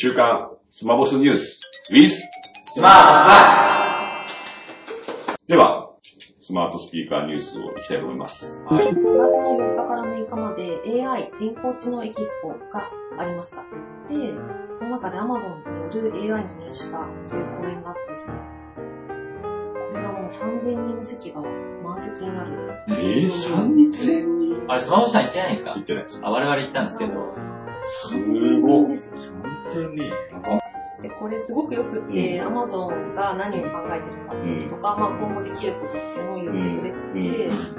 週刊スマボスニュース with スマートハでは、スマートスピーカーニュースをいきたいと思います。はい。9月の4日から6日まで AI 人工知能エキスポがありました。で、その中で Amazon による AI の民主化という講演があってですね、これがもう3000人の席が満席になる。えー、3000人？あれ、スマホさん行ってないんですか？言ってないです。あ、我々行ったんですけど。す3000ごい。人です当に、で、これすごくよくって、Amazon が何を考えてるかうん。とか、まあ今後できることっていうのを言ってくれてて、うん。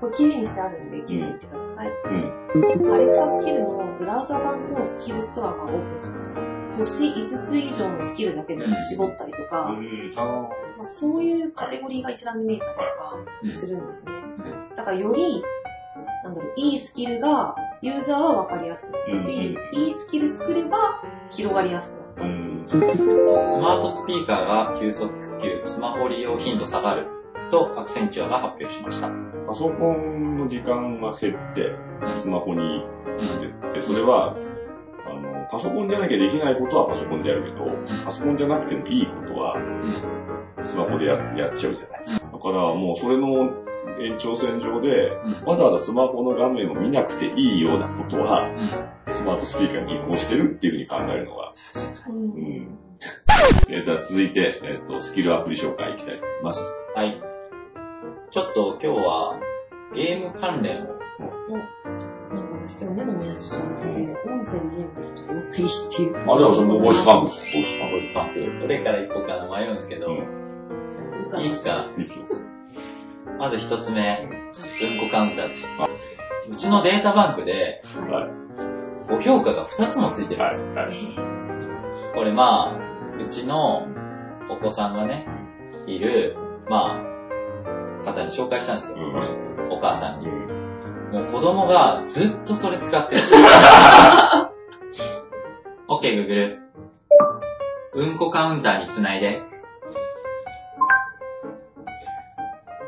これ記事にしてあるんで、記事見てください。うん。アレクサスキルのブラウザ版のスキルストアがオープンしました。星5つ以上のスキルだけで絞ったりとか、まあ、そういうカテゴリーが一覧で見えたりとうんかするんですね。んだからより、なんだろう、いいスキルがユーザーはわかりやすくなったし、うんいいスキル作れば広がりやすくなったうっていう。ん。スマートスピーカーが急速普及、スマホ利用頻度下がるとアクセンチュアが発表しました。パソコンの時間が減って、スマホにうん。行って、それは、あの、パソコンじゃなきゃできないことはパソコンでやるけど、んパソコンじゃなくてもいいことは、うん。スマホでややっちゃうじゃない。だからもうそれの延長線上で、うん。わざわざスマホの画面を見なくていいようなことは、うん。スマートスピーカーに移行してるっていうふうに考えるのが。うんうんえー、じゃあ続いて、えっ、と、スキルアプリ紹介いきたいと思います。はい。ちょっと今日はゲーム関連を。なん。か私今日目の見える人がいて、音声でゲームできたらすごくいいっていう。あ、でもそのボイスパンク。ボイスパンボイスパンク。どれから行こうかな迷うん。ですけど、うん。いいっすかク。いいですよまず一つ目、うんこカウンターですあ。うちのデータバンクではい。ご評価が2つもついてるんはい。です。はい。これまあ、うちのお子さんがね、いる、まあ、方に紹介したんですよ。うん。お母さんに。うん。もう子供がずっとそれ使ってる。オッケー、グーグル。うんこカウンターにつないで。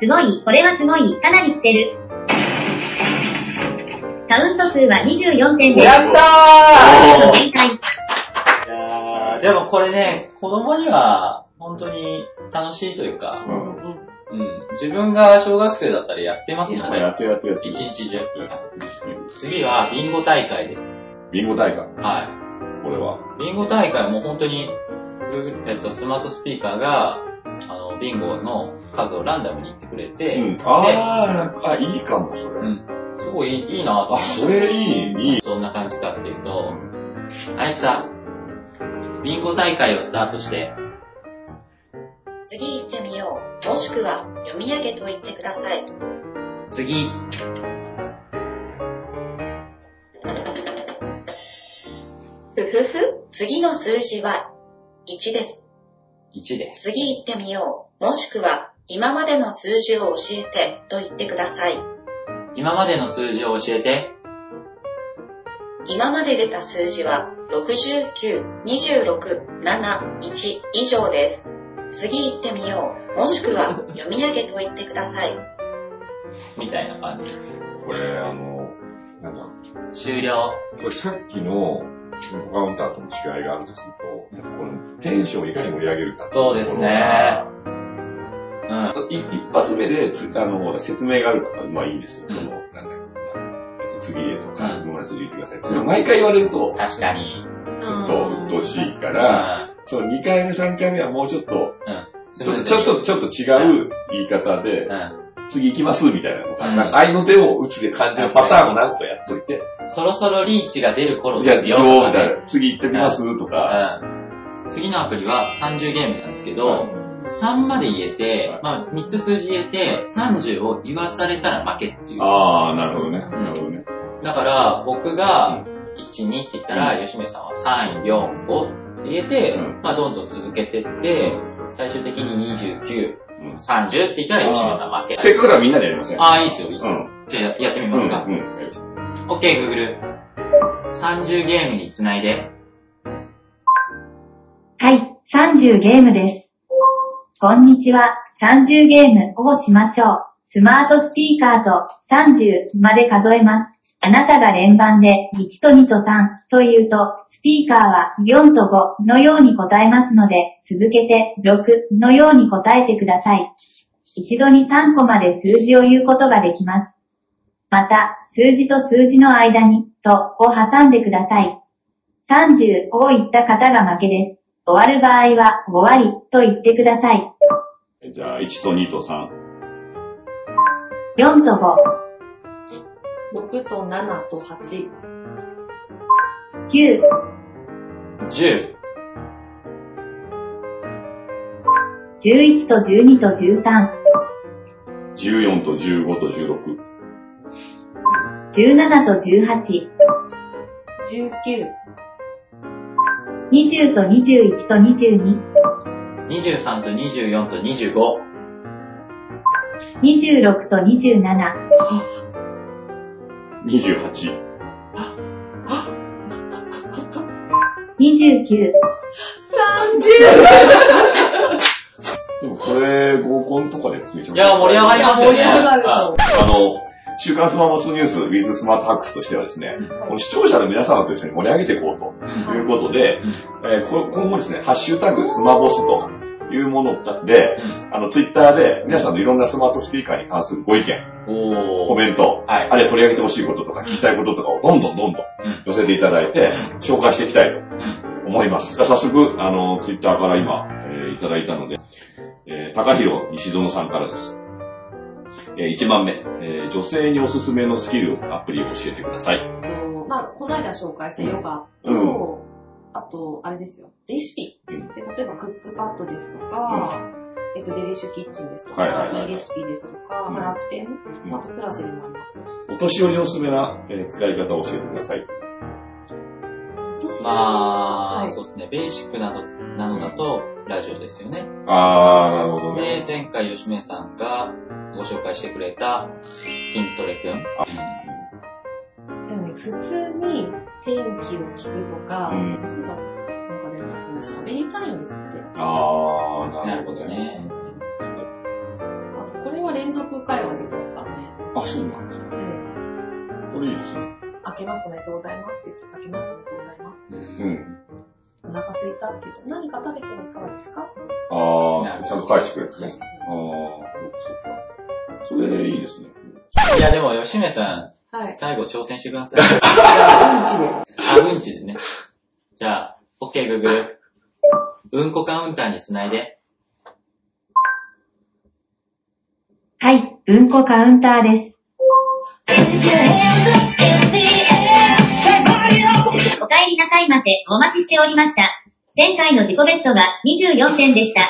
すごい、これはすごい、かなり来てる。カウント数は24点です。やったー。いやーでもこれね、子供には本当に楽しいというか、うんうん。うん、自分が小学生だったらやってますもんね。やってやってやって。一日中。次はビンゴ大会です。ビンゴ大会。はこれは。い。ビンゴ大会はもう本当に、えっと、スマートスピーカーが、あの、ビンゴの数をランダムに言ってくれて、うん。あー、あ、いいかも、それ。うんすごいいいいいなと思あ、ってそれいい、いい。どんな感じかっていうと、アレクサ、ビンゴ大会をスタートして、次行ってみよう。もしくは読み上げと言ってください。次、ふふ。次の数字は1です。1です。次行ってみよう。もしくは今までの数字を教えてと言ってください。今までの数字を教えて、今まで出た数字は69、26、7、1以上です。次行ってみよう。もしくは読み上げと言ってください。みたいな感じです。これ、あの、なんだ、終了。これさっきのインフォカウンターとの違いがあるとすると、やっぱこのテンションをいかに盛り上げるかそうですねうん。一発目でつあの説明があるとか、まあいいんですよ。その、なんなえっと、次へとか、うん今まで数字言ってください。それを毎回言われると、確かに。ちょっと鬱陶しいかうら、ん。そう、2回目、3回目はもうちょっと、うん。ちょっと、ちょっと、ちょっと違う言い方で、うん。次行きますみたいなのが、うん。なんか愛の手を打つで感じるパターンを何個かやっといて、そろそろリーチが出る頃じゃあ、ですよ。そう、みたいな、次行ってきますとか、うん。次のアプリは30ゲームなんですけど、3まで言えて、まあ3つ数字言えて、30を言わされたら負けっていう。ああ、なるほどね。なるほどね。だから、僕が1、2って言ったら、吉村さんは3、4、5って言えて、うん。まあどんどん続けてって、最終的に29、うん30って言ったら吉村さん負け。せっかくだからみんなでやりませんああ、いいっすよ、いいっすよ。うん。じゃあややってみうん、ますか。うん。OK、Google。30ゲームにつないで。はい、30ゲームです。こんにちは、30ゲームをしましょう。スマートスピーカーと30まで数えます。あなたが連番で1と2と3と言うと、スピーカーは4と5のように答えますので、続けて6のように答えてください。一度に3個まで数字を言うことができます。また、数字と数字の間に、とを挟んでください。30を言った方が負けです。終わる場合は、終わりと言ってください。じゃあ、1と2と3。4と5、6と7と8。9、10、11と12と13、14と15と16。17と18、19。20と21と22、23と24と25、26と27、28。29、でもこれ、合コンとかでめちゃめちゃ。いや盛り上がりますよね。いや盛り上がるあの、週刊スマホスニュース with スマートハックスとしてはですね、この視聴者の皆様と一緒に盛り上げていこうということで、えーこ今後ですね、ハッシュタグスマボスというもので、あの、ツイッターで皆さんのいろんなスマートスピーカーに関するご意見。コメント、はいあるいは取り上げてほしいこととか聞きたいこととかをどんどんどんどんうん寄せていただいて、紹介していきたいとうん。思います。じゃあ早速、あの、ツイッターから今、えーいただいたので、えー、高弘西園さんからです。えー、1番目、えー女性におすすめのスキル、アプリを教えてください。えっと、まあ、この間紹介したヨガと、うんあと、あれですよ、レシピ。うんで例えば、クックパッドですとか、えっと、デリッシュキッチンですとか、はいはいはいはいいレシピですとか、うんまあ、楽天、うんあと、クラシでもありますよ。お年寄りにおすすめな、えー使い方を教えてください。まあ、はいそうですね。ベーシックなど、なのだと、ラジオですよね。あー、なるほどね。で、前回吉目さんがご紹介してくれた筋トレくん。でもね、普通に天気を聞くとか、うんなんだろう、喋りたいんですって。あー、なるほど。ね。あと、これは連続会話ですですからね。あ、そうなんですか。うん。これいいですね。明けましておめでとうございますって言って、明けましておめでとうございます。うん。お腹空いたって言うと、何か食べてもいかがですか？あー、ちゃんと返してくれるんですね。あー、そっかそっか。それいいですね。いや、でも吉目さはいん、。最後挑戦してください。うんちで。あ、うんちでね。じゃあ、OK、グーグル。うんこカウンターにつないで。はい、うんこカウンターです。お帰りなさいませ、お待ちしておりました。前回の自己ベストが24点でした。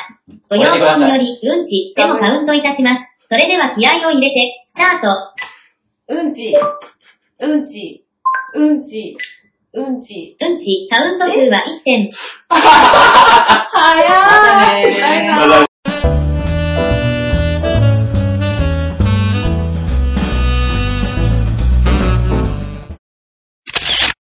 ご要望により、うんちでもカウントいたします。それでは気合を入れて、スタート。うんち。うんち。うんち。うんち。うんち、カウント数は1点。早い。